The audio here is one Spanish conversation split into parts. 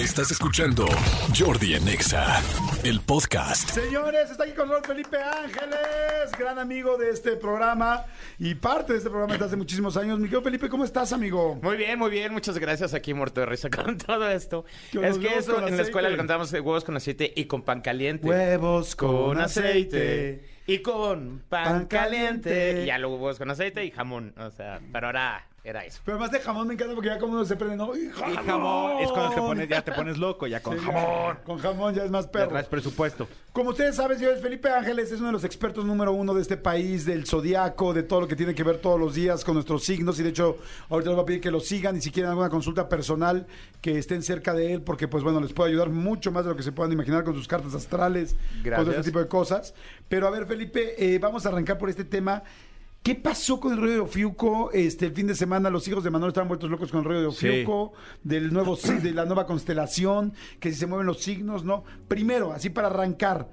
Estás escuchando Jordi en Exa, el podcast. Señores, está aquí con nosotros Felipe Ángeles, gran amigo de este programa y parte de este programa desde hace muchísimos años. Mi querido Felipe, ¿cómo estás, amigo? Muy bien, muy bien, muchas gracias aquí muerto de risa con todo esto. Es que eso en la escuela le contamos de huevos con aceite y con pan caliente. Huevos con aceite y con pan, Pan caliente. caliente. Y ya luego huevos con aceite y jamón. O sea, pero ahora era eso. Pero además de jamón me encanta porque ya como uno se prende, ¿no? ¡Y jamón! Y jamón es cuando te pones, ya te pones loco, ya con Sí, jamón. Con jamón ya es más perro. traes presupuesto. Como ustedes saben, señores, Felipe Ángeles es uno de los expertos número uno de este país, del zodiaco, de todo lo que tiene que ver todos los días con nuestros signos. Y de hecho, ahorita les voy a pedir que lo sigan y si quieren alguna consulta personal, que estén cerca de él, porque, pues bueno, les puede ayudar mucho más de lo que se puedan imaginar con sus cartas astrales, con Gracias. este tipo de cosas. Pero a ver, Felipe, eh, vamos a arrancar por este tema. ¿Qué pasó con el rollo de Ofiuco? Este el fin de semana los hijos de Manuel estaban vueltos locos con el rollo de Sí. Ofiuco, del nuevo de la nueva constelación, que si se mueven los signos, ¿no? Primero, así para arrancar,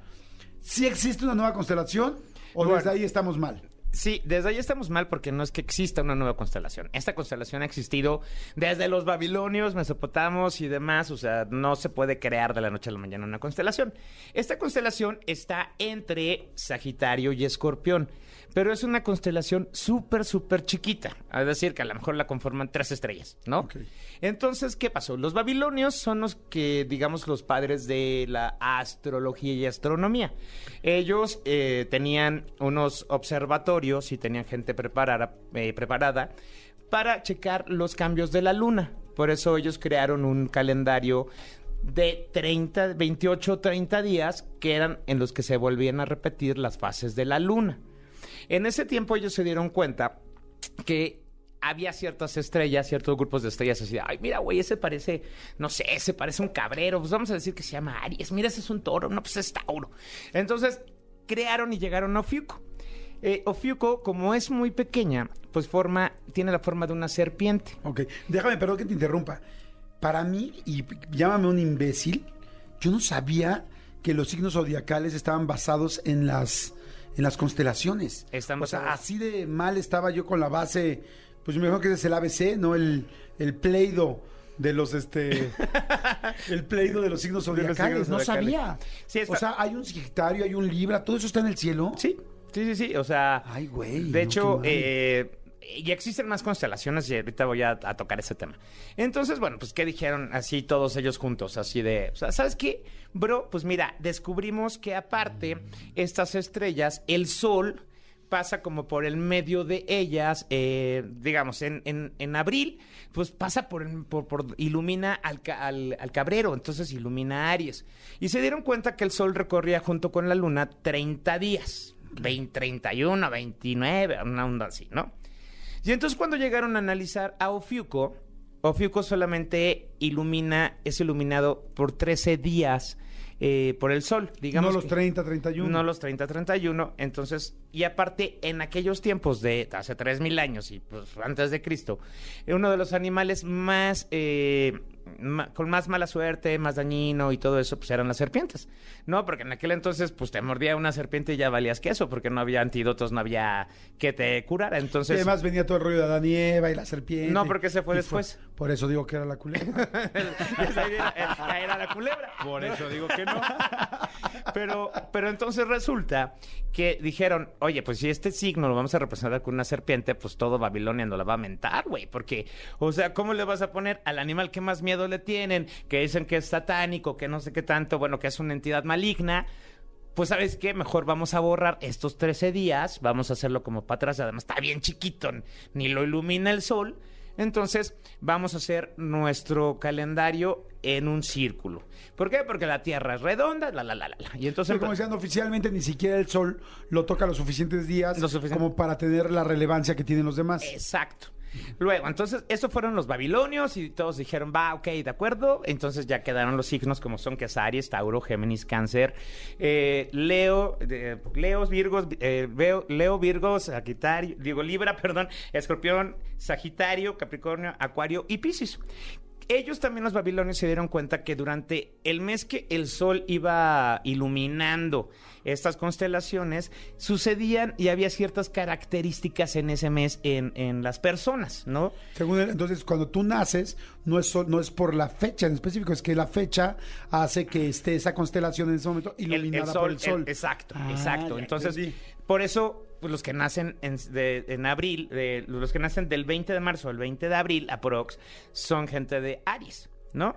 ¿sí existe una nueva constelación o Bueno. desde ahí estamos mal? Sí, desde ahí estamos mal porque no es que exista una nueva constelación. Esta constelación ha existido desde los babilonios, mesopotamos y demás. O sea, no se puede crear de la noche a la mañana una constelación. Esta constelación está entre Sagitario y Escorpión, pero es una constelación súper, súper chiquita. Es decir, que a lo mejor la conforman tres estrellas, ¿no? Entonces, ¿qué pasó? Los babilonios son los que, digamos, los padres de la astrología y astronomía. Ellos eh, tenían unos observatorios y tenían gente preparada, eh, preparada para checar los cambios de la luna. Por eso ellos crearon un calendario de 30, 28, 30 días que eran en los que se volvían a repetir las fases de la luna. En ese tiempo ellos se dieron cuenta que había ciertas estrellas, ciertos grupos de estrellas así, ay, mira, güey, ese parece, no sé, ese parece un cabrero, pues vamos a decir que se llama Aries, mira, ese es un toro, no, pues es Tauro. Entonces, crearon y llegaron a Ofiuco. Eh, Ofiuco, como es muy pequeña, pues forma, tiene la forma de una serpiente. Ok, déjame, perdón que te interrumpa. Para mí, y llámame un imbécil, yo no sabía que los signos zodiacales estaban basados en las, en las constelaciones. Están o sea, así de mal estaba yo con la base, pues me dijo que es el ABC, no el, el pleido de los este el pleido de los signos zodiacales, no sabía. Sí, O sea, hay un Sagitario, hay un Libra, todo eso está en el cielo. Sí, sí, sí, sí, o sea... Ay, güey. De no, hecho, eh, y existen más constelaciones y ahorita voy a, tocar ese tema. Entonces, bueno, pues, ¿qué dijeron así todos ellos juntos? Así de, o sea, ¿sabes qué? Bro, pues mira, descubrimos que aparte, estas estrellas, el sol pasa como por el medio de ellas, eh, digamos, en, en, abril, pues pasa por, ilumina al, al, al cabrero, entonces ilumina a Aries. Y se dieron cuenta que el sol recorría junto con la luna 30 días, 20, 31, 29, una onda así, ¿no? Y entonces cuando llegaron a analizar a Ofiuco, Ofiuco solamente ilumina, es iluminado por 13 días eh, por el sol, digamos. no los que- 30, 31. no los 30-31. Entonces, y aparte, en aquellos tiempos de hace 3.000 años y pues antes de Cristo, uno de los animales más, eh, ma- con más mala suerte, más dañino y todo eso, pues eran las serpientes. No, porque en aquel entonces, pues te mordía una serpiente y ya valías queso, porque no había antídotos, no había que te curara. Y Entonces, además venía todo el rollo de Adán y Eva y la serpiente. No, porque se fue Y después. por eso digo que era la culebra. era- era la culebra. Por eso digo que no. Pero, pero entonces resulta que dijeron, oye, pues si este signo lo vamos a representar con una serpiente, pues todo Babilonia no la va a mentar, güey. Porque, o sea, ¿cómo le vas a poner al animal que más miedo le tienen? Que dicen que es satánico, que no sé qué tanto, bueno, que es una entidad maligna. Pues, ¿sabes qué? Mejor vamos a borrar estos 13 días, vamos a hacerlo como para atrás. Además, está bien chiquito, ni lo ilumina el sol. Entonces, vamos a hacer nuestro calendario en un círculo. ¿Por qué? Porque la Tierra es redonda, la, la, la, la. Y entonces... Pero como decían, oficialmente ni siquiera el sol lo toca los suficientes días Lo suficiente. como para tener la relevancia que tienen los demás. Exacto. Luego, entonces, eso fueron los babilonios y todos dijeron, va, ok, de acuerdo. Entonces ya quedaron los signos como son que Tauro, Géminis, Cáncer, eh, Leo, eh, Leos, Virgos, Veo- Leo, Virgos, Sagitario, digo Libra, perdón, Escorpión, Sagitario, Capricornio, Acuario y Piscis. ellos también los babilonios se dieron cuenta que durante el mes que el sol iba iluminando estas constelaciones, sucedían y había ciertas características en ese mes en, en las personas, ¿no? Según él, entonces, cuando tú naces, no es, sol- no es por la fecha en específico, es que la fecha hace que esté esa constelación en ese momento El- el iluminada por el sol. exacto, Ah, exacto. Entonces, por eso, pues, los que nacen en, de- en abril, de- los que nacen del 20 de marzo al 20 de abril, aprox, son gente de Aries, ¿no?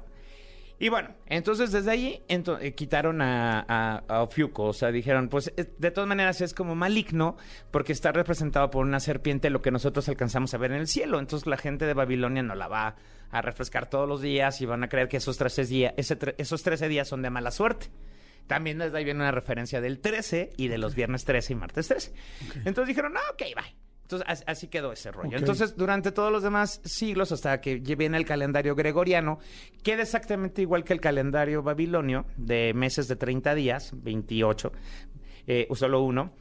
Y bueno, entonces desde ahí ento- eh, quitaron a, a, a Ofiuco, o sea, dijeron, pues eh, de todas maneras es como maligno porque está representado por una serpiente, lo que nosotros alcanzamos a ver en el cielo. Entonces la gente de Babilonia no la va a refrescar todos los días y van a creer que esos 13 días, ese tre- esos 13 días son de mala suerte. También desde ahí viene una referencia del 13 y de los viernes 13 y martes 13. Entonces dijeron, no, ok, bye. Entonces as- así quedó ese rollo. Entonces durante todos los demás siglos, hasta que viene el calendario gregoriano, queda exactamente igual que el calendario babilonio, de meses de 30 días, 28, eh, solo uno.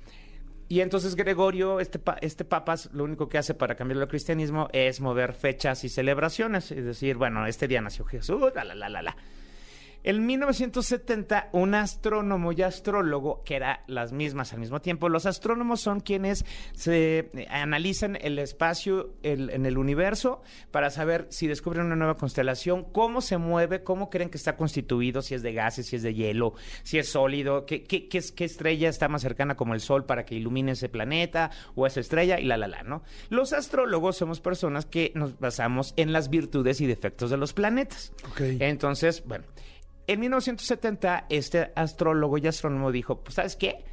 Y entonces Gregorio, este, pa- este papa, lo único que hace para cambiarlo al cristianismo es mover fechas y celebraciones. Es decir, bueno, este día nació Jesús, la, la, la, la, la. En 1970, un astrónomo y astrólogo, que eran las mismas al mismo tiempo, los astrónomos son quienes se eh, analizan el espacio el- en el universo para saber si descubren una nueva constelación, cómo se mueve, cómo creen que está constituido, si es de gases, si es de hielo, si es sólido, qué, qué- qué es- qué estrella está más cercana como el Sol para que ilumine ese planeta o esa estrella y la, la, la, ¿no? Los astrólogos somos personas que nos basamos en las virtudes y defectos de los planetas. Ok. Entonces, bueno, en 1970 este astrólogo y astrónomo dijo, pues ¿sabes qué?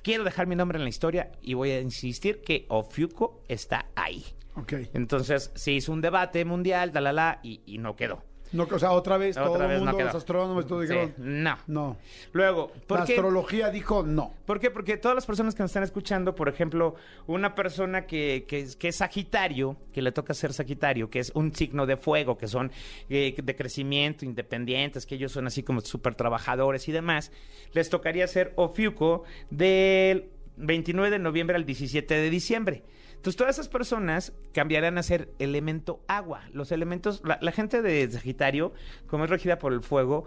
Quiero dejar mi nombre en la historia y voy a insistir que Ofiuco está ahí. Ok. Entonces se hizo un debate mundial, la, la, la, y, y no quedó. No, o sea, otra vez todo Otra el vez no mundo, quedó. los astrónomos, Sí, no. no. Luego, ¿por La qué? astrología dijo no. ¿Por qué? Porque todas las personas que nos están escuchando, por ejemplo, una persona que, que, es- que es Sagitario, que le toca ser Sagitario, que es un signo de fuego, que son eh, de crecimiento, independientes, que ellos son así como súper trabajadores y demás, les tocaría ser Ofiuco del 29 de noviembre al 17 de diciembre. Entonces, todas esas personas cambiarán a ser elemento agua. Los elementos, la, la gente de Sagitario, como es regida por el fuego,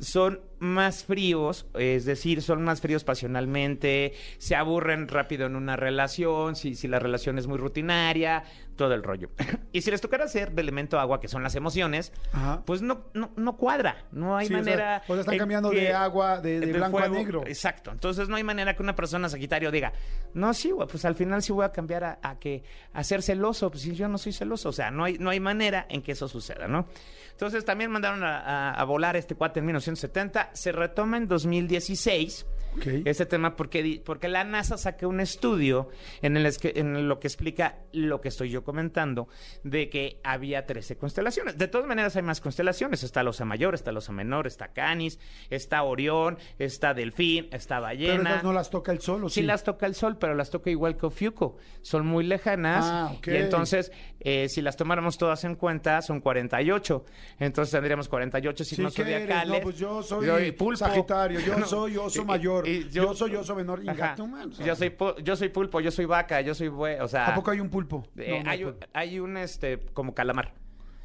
son más fríos, es decir, son más fríos pasionalmente, se aburren rápido en una relación, si, si la relación es muy rutinaria, todo el rollo. y si les tocara ser de elemento agua, que son las emociones, Ajá. pues no, no, no cuadra, no hay Sí, manera... o sea, están cambiando de agua, de- de blanco a negro. Exacto, entonces no hay manera que una persona Sagitario diga, no, sí, pues al final sí voy a cambiar a, a que a ser celoso, pues si yo no soy celoso, o sea, no hay, no hay manera en que eso suceda, ¿no? Entonces también mandaron a, a- a volar este cuate en 1970, se retoma en 2016 Ok. este tema porque, porque la NASA saca un estudio en, el en lo que explica lo que estoy yo comentando, de que había 13 constelaciones. De todas maneras hay más constelaciones, está la Osa Mayor, está la Osa Menor, está Canis, está Orión, está Delfín, está Pero Ballena. esas no las toca el sol, ¿o Sí sí? las toca el sol, pero las toca igual que Ofiuco. Son muy lejanas. Ah, ok. Y entonces, eh, si las tomáramos todas en cuenta, son 48. Entonces tendríamos 48 Sí, signos ¿qué eres? zodiacales. No, pues yo soy pulpo. Sagitario, yo No, soy oso y- mayor, y yo, soy oso menor. Ajá. Inga, tu madre, o sea, Yo soy yo soy pulpo, yo soy vaca, yo soy bue, o sea, ¿A poco hay un pulpo? eh, No, no hay, un, hay un, este como calamar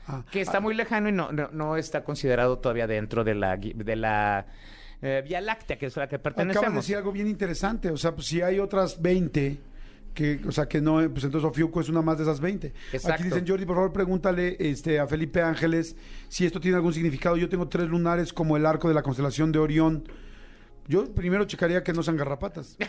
Ah. que está muy lejano y no, no, no está considerado todavía dentro de la de la eh, Vía Láctea, que es a la que Acabas de pertenecemos. decir algo bien interesante. O sea, pues si hay otras 20, que, o sea, que no, pues entonces Ofiuco es una más de esas 20. Exacto. Aquí dicen, Jordi, por favor, pregúntale este, a Felipe Ángeles si esto tiene algún significado. Yo tengo tres lunares como el arco de la constelación de Orión. Yo primero checaría que no sean garrapatas.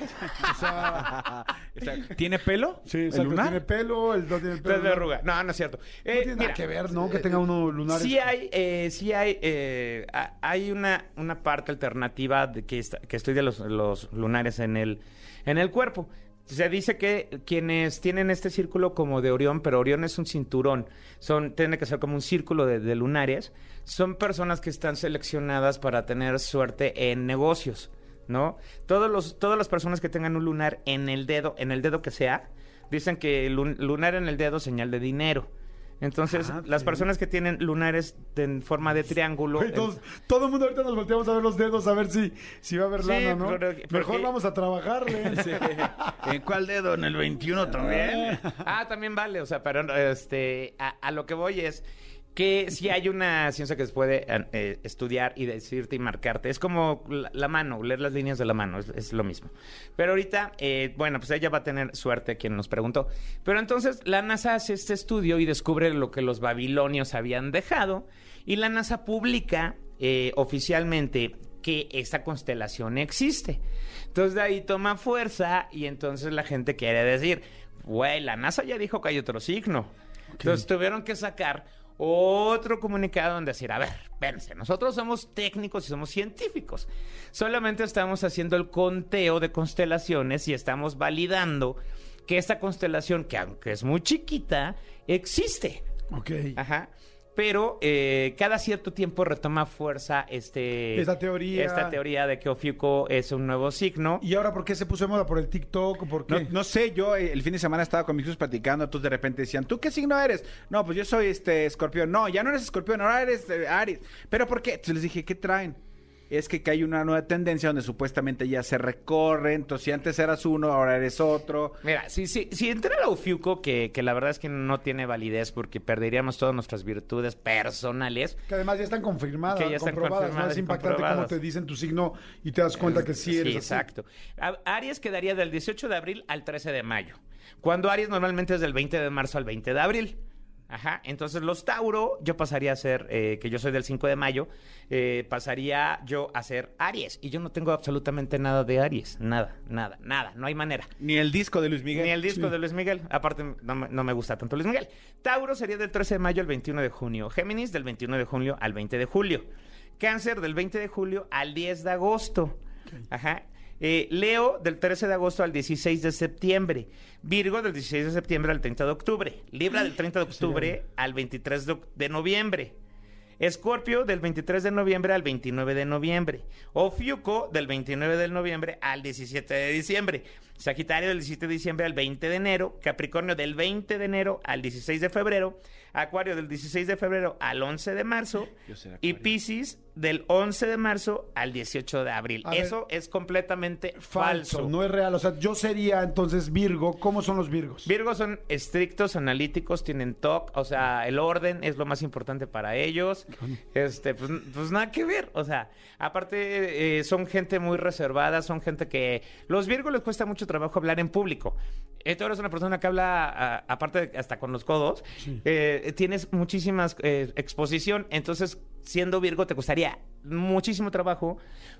O sea, O sea, ¿Tiene pelo? sí, ¿El exacto, lunar? tiene pelo, el no tiene pelo. Tres de arruga. No, no es cierto. No Eh, tiene mira, nada que ver, ¿no? Que tenga uno lunares. Sí hay, eh, sí hay, eh, ha- hay una, una parte alternativa de que, está- que estudia los, los lunares en el, en el cuerpo. Se dice que quienes tienen este círculo como de Orión, pero Orión es un cinturón, son, tiene que ser como un círculo de, lunares, son personas que están seleccionadas para tener suerte en negocios, ¿no? Todos los, todas las personas que tengan un lunar en el dedo, en el dedo que sea, dicen que lunar en el dedo señal de dinero. Entonces, Ah, las sí. personas que tienen lunares en forma de triángulo. En- todos- todo el mundo ahorita nos volteamos a ver los dedos a ver si, si va a haber Sí, lana, ¿no? pero- Mejor porque- vamos a trabajarle. Sí. ¿En cuál dedo? ¿En el 21 también? Ah, también vale, o sea, pero este, a, a lo que voy es que sí hay una ciencia que se puede eh, estudiar y decirte y marcarte. Es como la, la mano, leer las líneas de la mano, es, es lo mismo. Pero ahorita, eh, bueno, pues ella va a tener suerte quien nos preguntó. Pero entonces la NASA hace este estudio y descubre lo que los babilonios habían dejado y la NASA publica eh, oficialmente que esta constelación existe. Entonces de ahí toma fuerza y entonces la gente quiere decir, güey, la NASA ya dijo que hay otro signo. Entonces tuvieron que sacar otro comunicado donde decir, a ver, espérense, nosotros somos técnicos y somos científicos. Solamente estamos haciendo el conteo de constelaciones y estamos validando que esta constelación, que aunque es muy chiquita, existe. Ok. Ajá. Pero eh, cada cierto tiempo retoma fuerza este, Esta teoría. esta teoría de que Ofiuco es un nuevo signo. ¿Y ahora por qué se puso de moda? ¿Por el TikTok? o ¿Por No, qué? no sé, yo eh, el fin de semana estaba con mis hijos platicando, entonces de repente decían, ¿tú qué signo eres? No, pues yo soy este escorpión. No, ya no eres escorpión, ahora eres eh, Aries. ¿Pero por qué? Entonces les dije, ¿qué traen? Es que, que hay una nueva tendencia donde supuestamente ya se recorre, entonces si antes eras uno, ahora eres otro. Mira, si, si, si entrara Ofiuco, que, que la verdad es que no tiene validez porque perderíamos todas nuestras virtudes personales, Que además ya están confirmadas, Que ya están comprobadas. ¿no? confirmadas Es impactante cómo te dicen tu signo y te das cuenta que sí eres así. exacto. A- Aries quedaría del 18 de abril al 13 de mayo. Cuando Aries normalmente es del 20 de marzo al 20 de abril. Ajá, entonces los Tauro, yo pasaría a ser, eh, que yo soy del 5 de mayo, eh, pasaría yo a ser Aries. Y yo no tengo absolutamente nada de Aries. Nada, nada, nada. No hay manera. Ni el disco de Luis Miguel. Ni el disco de Luis Miguel. Aparte, no me, no me gusta tanto Luis Miguel. Tauro sería del 13 de mayo al 21 de junio. Géminis del 21 de junio al 20 de julio. Cáncer del 20 de julio al 10 de agosto. Ajá. Eh, Leo del 13 de agosto al 16 de septiembre. Virgo del 16 de septiembre al 30 de octubre. Libra del 30 de octubre al 23 de, de noviembre. Escorpio del 23 de noviembre al 29 de noviembre. Ofiuco del 29 de noviembre al 17 de diciembre. Sagitario del 17 de diciembre al 20 de enero. Capricornio del 20 de enero al 16 de febrero. Acuario del 16 de febrero al 11 de marzo. Y. Piscis del 11 de marzo al 18 de abril. A ver. Eso es completamente Falso, falso. no es real. O sea, yo sería entonces Virgo. ¿Cómo son los Virgos? Virgos son estrictos, analíticos, tienen TOC, o sea, el orden es lo más importante para ellos. Este, pues, pues nada que ver, o sea, aparte eh, son gente muy reservada, son gente que los Virgos les cuesta mucho trabajo hablar en público. Tú eres una persona que habla, aparte hasta con los codos, eh, tienes muchísimas eh, exposición, entonces siendo Virgo te costaría muchísimo trabajo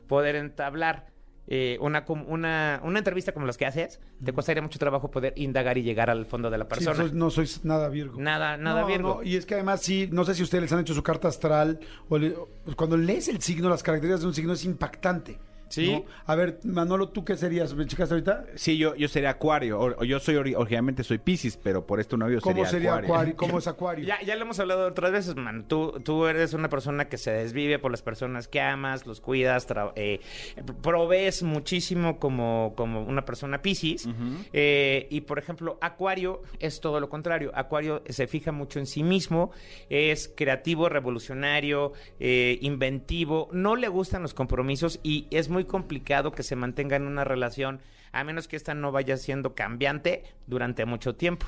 poder entablar eh, una, una, una entrevista como las que haces, te costaría mucho trabajo poder indagar y llegar al fondo de la Sí, persona. soy- no soy nada Virgo. Nada, nada No, Virgo. no, y es que además sí, no sé si ustedes les han hecho su carta astral o le- cuando lees el signo, las características de un signo es impactante. Sí. ¿no? A ver, Manolo, ¿tú qué serías? ¿Me checaste ahorita? Sí, yo, yo sería Acuario, o, yo soy ori- originalmente soy Piscis, pero por esto novio ¿Cómo sería, sería Acuario. Acuario? ¿Cómo es Acuario? Ya, ya lo hemos hablado otras veces, man. Tú, tú eres una persona que se desvive por las personas que amas, los cuidas, eh, provees muchísimo como, como una persona piscis. Eh, y, por ejemplo, Acuario es todo lo contrario. Acuario se fija mucho en sí mismo, es creativo, revolucionario, eh, inventivo, no le gustan los compromisos y es muy complicado que se mantenga en una relación a menos que esta no vaya siendo cambiante durante mucho tiempo.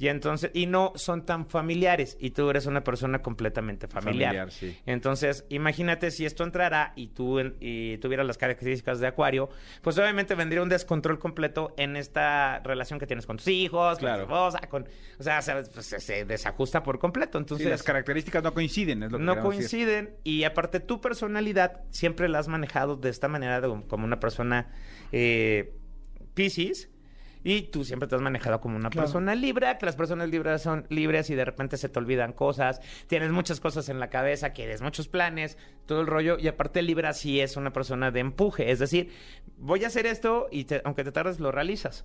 Y entonces, y no son tan familiares, y tú eres una persona completamente familiar. Familiar, sí. Entonces, imagínate si esto entrara y tú y tuvieras las características de Acuario, pues obviamente vendría un descontrol completo en esta relación que tienes con tus hijos, Claro. con tu esposa, con, o sea, se, pues, se- se desajusta por completo. Sí, Entonces, las características no coinciden, es lo que no decir. coinciden y aparte tu personalidad siempre la has manejado de esta manera de- como una persona eh, Piscis y tú siempre te has manejado como una Claro. persona libre, que las personas libres son libres y de repente se te olvidan cosas, tienes muchas cosas en la cabeza, quieres muchos planes, todo el rollo y aparte Libra sí es una persona de empuje, es decir, voy a hacer esto y te- aunque te tardes lo realizas.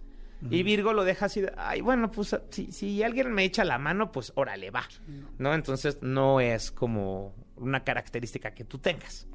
Y Virgo lo deja así de, ay, bueno, pues si, si alguien me echa la mano, pues órale, va. ¿No? Entonces no es como una característica que tú tengas.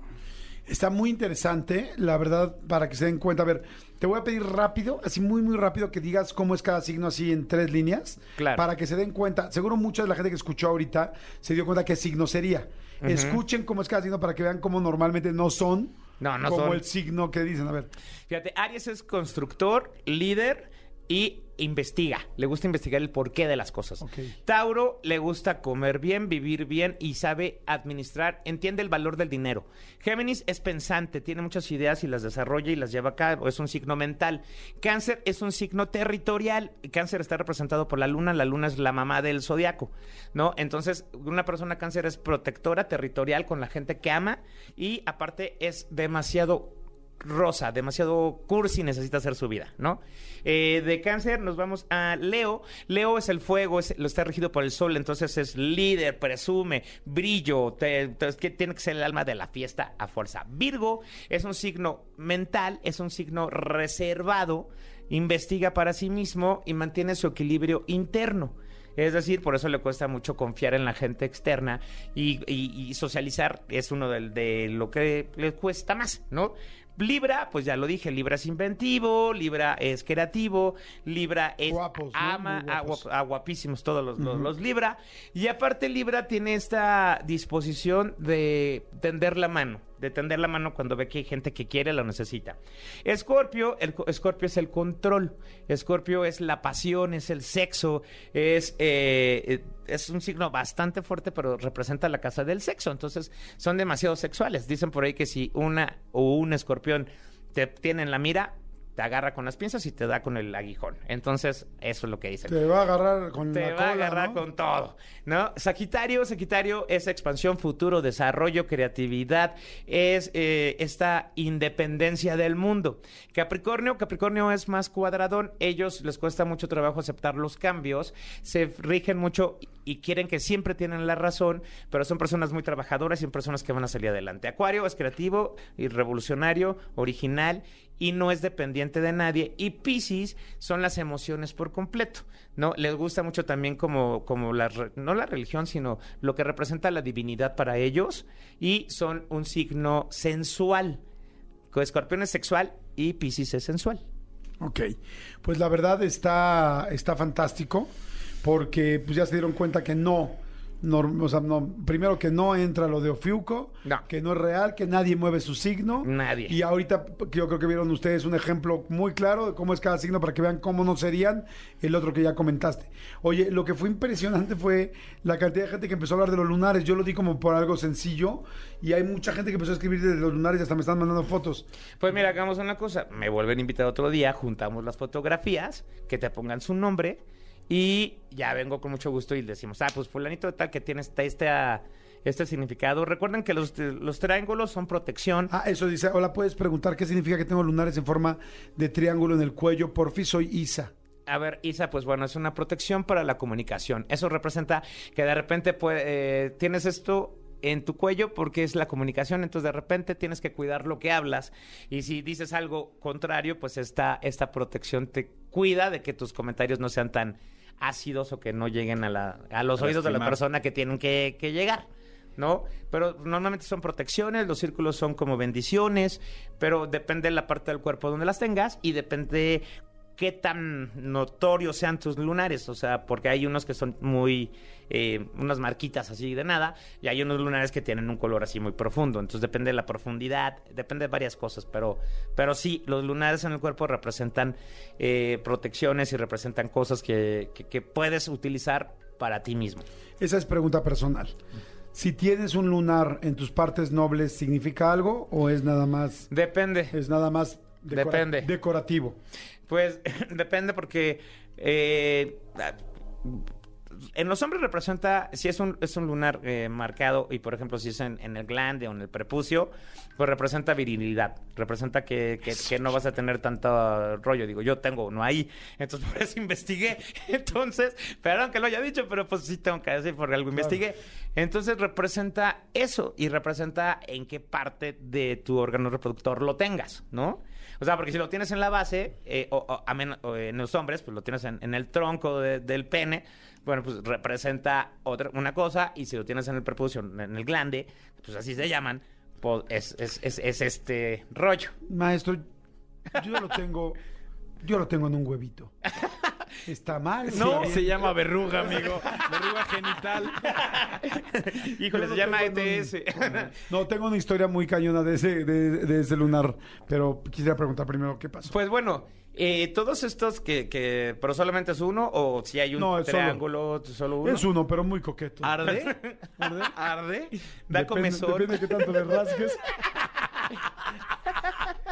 Está muy interesante, la verdad, para que se den cuenta. A ver, te voy a pedir rápido, así muy, muy rápido, que digas cómo es cada signo así en tres líneas. Claro. Para que se den cuenta. Seguro mucha de la gente que escuchó ahorita se dio cuenta qué signo sería. Escuchen cómo es cada signo para que vean cómo normalmente no son. No, no como son. el signo que dicen. A ver, Fíjate, Aries es constructor, líder, y investiga, le gusta investigar el porqué de las cosas. Tauro le gusta comer bien, vivir bien y sabe administrar, entiende el valor del dinero. Géminis es pensante, tiene muchas ideas y las desarrolla y las lleva a cabo, es un signo mental. Cáncer es un signo territorial. Cáncer está representado por la luna, la luna es la mamá del zodiaco, ¿no? Entonces, una persona cáncer es protectora territorial con la gente que ama y aparte es demasiado rosa, demasiado cursi necesita hacer su vida, ¿no? Eh, de cáncer nos vamos a Leo. Leo es el fuego, lo está regido por el sol, entonces es líder, presume, brillo, te- te- que tiene que ser el alma de la fiesta a fuerza. Virgo es un signo mental, es un signo reservado, investiga para sí mismo y mantiene su equilibrio interno. Es decir, por eso le cuesta mucho confiar en la gente externa y, socializar es uno de, lo que le cuesta más, ¿no? Libra, pues ya lo dije, Libra es inventivo, Libra es creativo, Libra es Guapos, ¿no? ama Muy a, guapos. guap- a guapísimos todos los, los- los Libra. Y aparte Libra tiene esta disposición de tender la mano, de tender la mano cuando ve que hay gente que quiere, lo necesita. Escorpio, el co- Escorpio es el control, Escorpio es la pasión, es el sexo, es, eh, eh, es un signo bastante fuerte, pero representa la casa del sexo. Entonces son demasiado sexuales. Dicen por ahí que si una o un escorpión te tiene en la mira, te agarra con las pinzas y te da con el aguijón. Entonces, eso es lo que dicen Te va a agarrar con te la va cola, a agarrar ¿no? con todo, ¿no? Sagitario, Sagitario es expansión, futuro, desarrollo, creatividad, es eh, esta independencia del mundo. Capricornio, Capricornio es más cuadradón, ellos les cuesta mucho trabajo aceptar los cambios, se rigen mucho y quieren que siempre tienen la razón, pero son personas muy trabajadoras y son personas que van a salir adelante. Acuario es creativo y revolucionario, original y no es dependiente de nadie. Y Piscis son las emociones por completo, ¿no? Les gusta mucho también como, como la, no la religión, sino lo que representa la divinidad para ellos y son un signo sensual. Escorpión es sexual y Piscis es sensual. Ok, pues la verdad está, está fantástico porque pues ya se dieron cuenta que no, norm- o sea, no, primero que no entra lo de Ofiuco, No. que no es real, que nadie mueve su signo. Nadie. Y ahorita yo creo que vieron ustedes un ejemplo muy claro de cómo es cada signo para que vean cómo no serían el otro que ya comentaste. Oye, lo que fue impresionante fue la cantidad de gente que empezó a hablar de los lunares. Yo lo di como por algo sencillo y hay mucha gente que empezó a escribir de los lunares y hasta me están mandando fotos. Pues mira, hagamos una cosa. Me vuelven a invitar otro día, juntamos las fotografías, que te pongan su nombre y ya vengo con mucho gusto y decimos, ah, pues fulanito de tal que tiene este, este, ah, este significado. Recuerden que los, los triángulos son protección. Ah, eso dice, hola, ¿puedes preguntar qué significa que tengo lunares en forma de triángulo en el cuello? Por fin soy Isa. A ver, Isa, pues bueno, es una protección para la comunicación. Eso representa que de repente pues, eh, tienes esto en tu cuello porque es la comunicación, entonces de repente tienes que cuidar lo que hablas y si dices algo contrario, pues esta, esta protección te cuida de que tus comentarios no sean tan ácidos o que no lleguen a, la, a los A oídos de la persona que tienen que, que llegar. ¿no? Pero normalmente son protecciones, los círculos son como bendiciones, pero depende de la parte del cuerpo donde las tengas y depende qué tan notorios sean tus lunares, o sea, porque hay unos que son muy, eh, unas marquitas así de nada, y hay unos lunares que tienen un color así muy profundo, entonces depende de la profundidad, depende de varias cosas, pero, pero sí, los lunares en el cuerpo representan eh, protecciones y representan cosas que, que- que puedes utilizar para ti mismo. Esa es pregunta personal. Si tienes un lunar en tus partes nobles, ¿significa algo o es nada más, Depende. es nada más decora- Depende. decorativo? Pues depende porque eh, en los hombres representa, si es un, es un lunar eh, marcado y por ejemplo si es en, en el glande o en el prepucio, pues representa virilidad, representa que, que- que no vas a tener tanto rollo. Digo, yo tengo uno ahí, entonces por eso investigué. Entonces, perdón que lo haya dicho, pero pues sí tengo que decir porque algo investigué. Entonces representa eso y representa en qué parte de tu órgano reproductor lo tengas, ¿no? O sea, porque si lo tienes en la base, eh, o, o en los hombres, pues lo tienes en, el tronco de- del pene, bueno, pues representa otra, una cosa, y si lo tienes en el prepucio, en el glande, pues así se llaman, pues es, es, es, es este rollo. Maestro, yo lo tengo, yo lo tengo en un huevito. Está mal. No, sí, Se llama verruga, amigo. Verruga genital. Híjole, Yo se llama un- ETS. No, tengo una historia muy cañona de ese, de, de ese lunar, pero quisiera preguntar primero qué pasó. Pues bueno, Eh, todos estos que, que, pero solamente es uno o si hay un No, solo. triángulo, solo, uno. Es uno, pero muy coqueto. ¿Arde? ¿Arde? ¿Arde? Da Depende- comezón. Depende de qué tanto le rasques.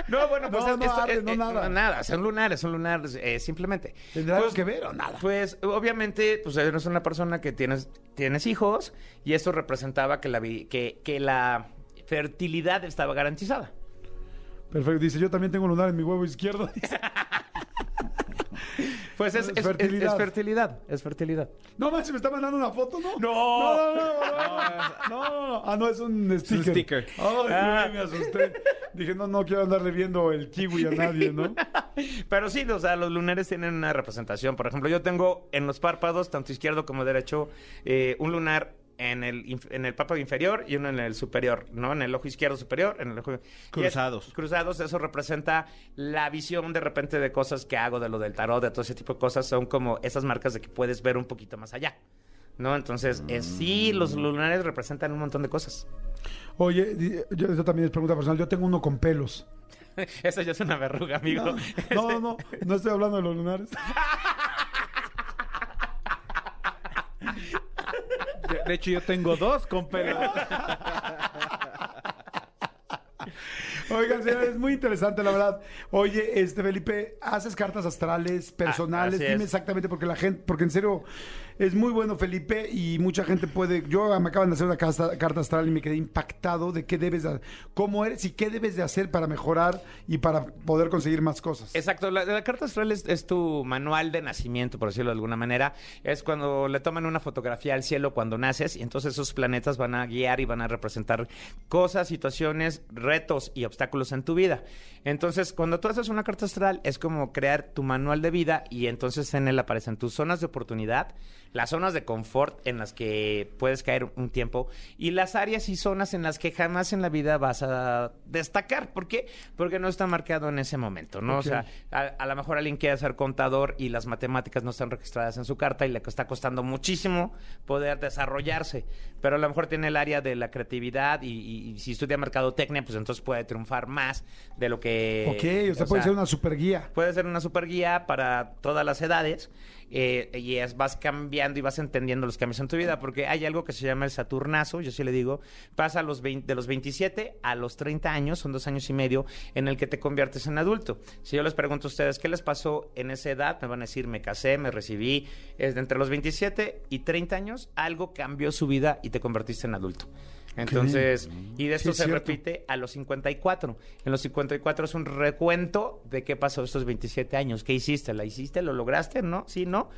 No, bueno, pues No, no esto- arde, eh, no eh, nada. nada, son lunares, son lunares, eh, simplemente. ¿Tendrá algo Pues- que ver o nada? Pues obviamente, pues eres una persona que tienes, tienes hijos y eso representaba que la, que, que la fertilidad estaba garantizada. Perfecto. Dice, yo también tengo lunar en mi huevo izquierdo. Pues es, Es es- es- fertilidad. es fertilidad, es fertilidad. No manches, me está mandando una foto, ¿no? No. No, no, no, no. No, no. Ah, no, es un sticker. sticker. Ay, Ah. me asusté. Dije, no, no quiero andarle viendo el kiwi a nadie, ¿no? Pero sí, o sea, los lunares tienen una representación. Por ejemplo, yo tengo en los párpados, tanto izquierdo como derecho, eh, un lunar en el, en el párpado inferior y uno en el superior, ¿no? En el ojo izquierdo superior, en el ojo... es- Cruzados. cruzados, eso representa la visión de repente de cosas que hago, de lo del tarot, de todo ese tipo de cosas. Son como esas marcas de que puedes ver un poquito más allá. ¿No? Entonces, eh, sí, los lunares representan un montón de cosas. Oye, yo, eso también es pregunta personal. Yo tengo uno con pelos. Esa ya es una verruga, amigo. No, no, no, no estoy hablando de los lunares. De, de hecho, yo tengo dos con pelo. Oigan, señores, es muy interesante, la verdad. Oye, este Felipe, haces cartas astrales, personales. Ah, así Dime es. exactamente, porque la gente, porque en serio es muy bueno, Felipe, y mucha gente puede. Yo me acaban de hacer una carta, astral y me quedé impactado de qué debes, de, cómo eres y qué debes de hacer para mejorar y para poder conseguir más cosas. Exacto, la, la carta astral es, es tu manual de nacimiento, por decirlo de alguna manera. Es cuando le toman una fotografía al cielo cuando naces y entonces esos planetas van a guiar y van a representar cosas, situaciones, retos y obstáculos en tu vida. Entonces, cuando tú haces una carta astral es como crear tu manual de vida y entonces en él aparecen tus zonas de oportunidad, las zonas de confort en las que puedes caer un tiempo y las áreas y zonas en las que jamás en la vida vas a destacar. ¿Por qué? Porque no está marcado en ese momento, ¿no? Ok. O sea, a, a lo mejor alguien quiere ser contador y las matemáticas no están registradas en su carta y le está costando muchísimo poder desarrollarse. Pero a lo mejor tiene el área de la creatividad y, y- y si estudia mercadotecnia, pues entonces puede triunfar más de lo que... ok, o sea, puede ser una super guía. Puede ser una super guía para todas las edades eh, y es, vas cambiando y vas entendiendo los cambios en tu vida porque hay algo que se llama el Saturnazo, yo sí le digo, pasa a los 20 de los 27 a los 30 años, son dos años y medio, en el que te conviertes en adulto. Si yo les pregunto a ustedes qué les pasó en esa edad, me van a decir, me casé, me recibí, es de entre los 27 y 30 años, algo cambió su vida y te convertiste en adulto. Entonces, y de esto Sí, se es repite a los 54. En los 54 es un recuento de qué pasó estos 27 años. ¿Qué hiciste? ¿La hiciste? ¿Lo lograste? ¿No? ¿Sí? ¿No?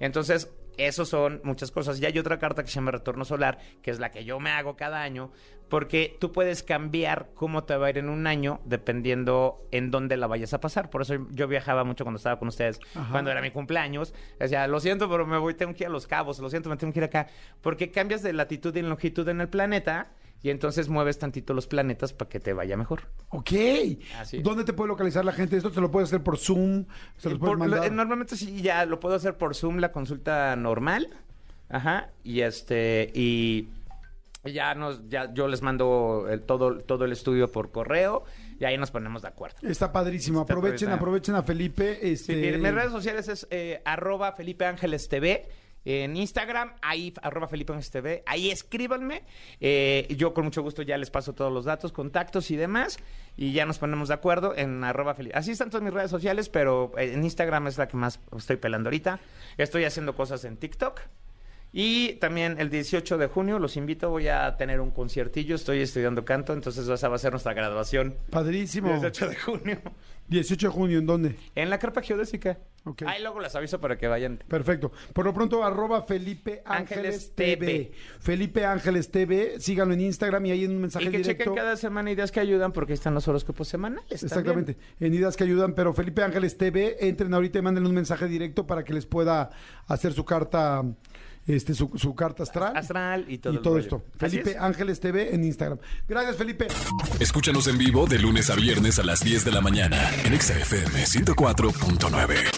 Entonces, esos son muchas cosas. Y hay otra carta que se llama Retorno Solar, que es la que yo me hago cada año, porque tú puedes cambiar cómo te va a ir en un año dependiendo en dónde la vayas a pasar. Por eso yo viajaba mucho cuando estaba con ustedes, Ajá. cuando era mi cumpleaños. Decía, lo siento, pero me voy, tengo que ir a Los Cabos, lo siento, me tengo que ir acá. Porque cambias de latitud y longitud en el planeta y entonces mueves tantito los planetas para que te vaya mejor. Ok. Así es. ¿Dónde te puede localizar la gente? ¿Esto se lo puede hacer por Zoom? ¿Se los puedes Por- mandar? lo- normalmente sí, ya lo puedo hacer por Zoom, la consulta normal. Ajá. Y este, y ya nos, ya yo les mando el- todo, todo el estudio por correo y ahí nos ponemos de acuerdo. Está padrísimo. Está Aprovechen, padrísimo. aprovechen a Felipe. Sí, Este... mis redes sociales es eh, arroba Felipe Ángeles TV. En Instagram, ahí arroba Felipe Ángeles TV, ahí escríbanme. Eh, yo con mucho gusto ya les paso todos los datos, contactos y demás. Y ya nos ponemos de acuerdo en arroba Felipe. Así están todas mis redes sociales, pero eh, en Instagram es la que más estoy pelando ahorita. Estoy haciendo cosas en TikTok. Y también el 18 de junio los invito, voy a tener un conciertillo, estoy estudiando canto, entonces esa va a ser nuestra graduación. Padrísimo. 18 de junio. 18 de junio, ¿en dónde? En la carpa geodésica. Ahí luego les aviso para que vayan. Perfecto. Por lo pronto, arroba Felipe Ángeles, Ángeles TV. TV. Felipe Ángeles TV. Síganlo en Instagram y ahí en un mensaje Y que directo. chequen cada semana ideas que ayudan porque ahí están los horóscopos semanales. Exactamente, también. en ideas que ayudan, pero Felipe Ángeles TV, entren ahorita y manden un mensaje directo para que les pueda hacer su carta, este, su, su carta astral. Astral y todo y esto. Felipe es. Ángeles TV en Instagram. Gracias, Felipe. Escúchanos en vivo de lunes a viernes a las 10 de la mañana en Exa FM 104.9.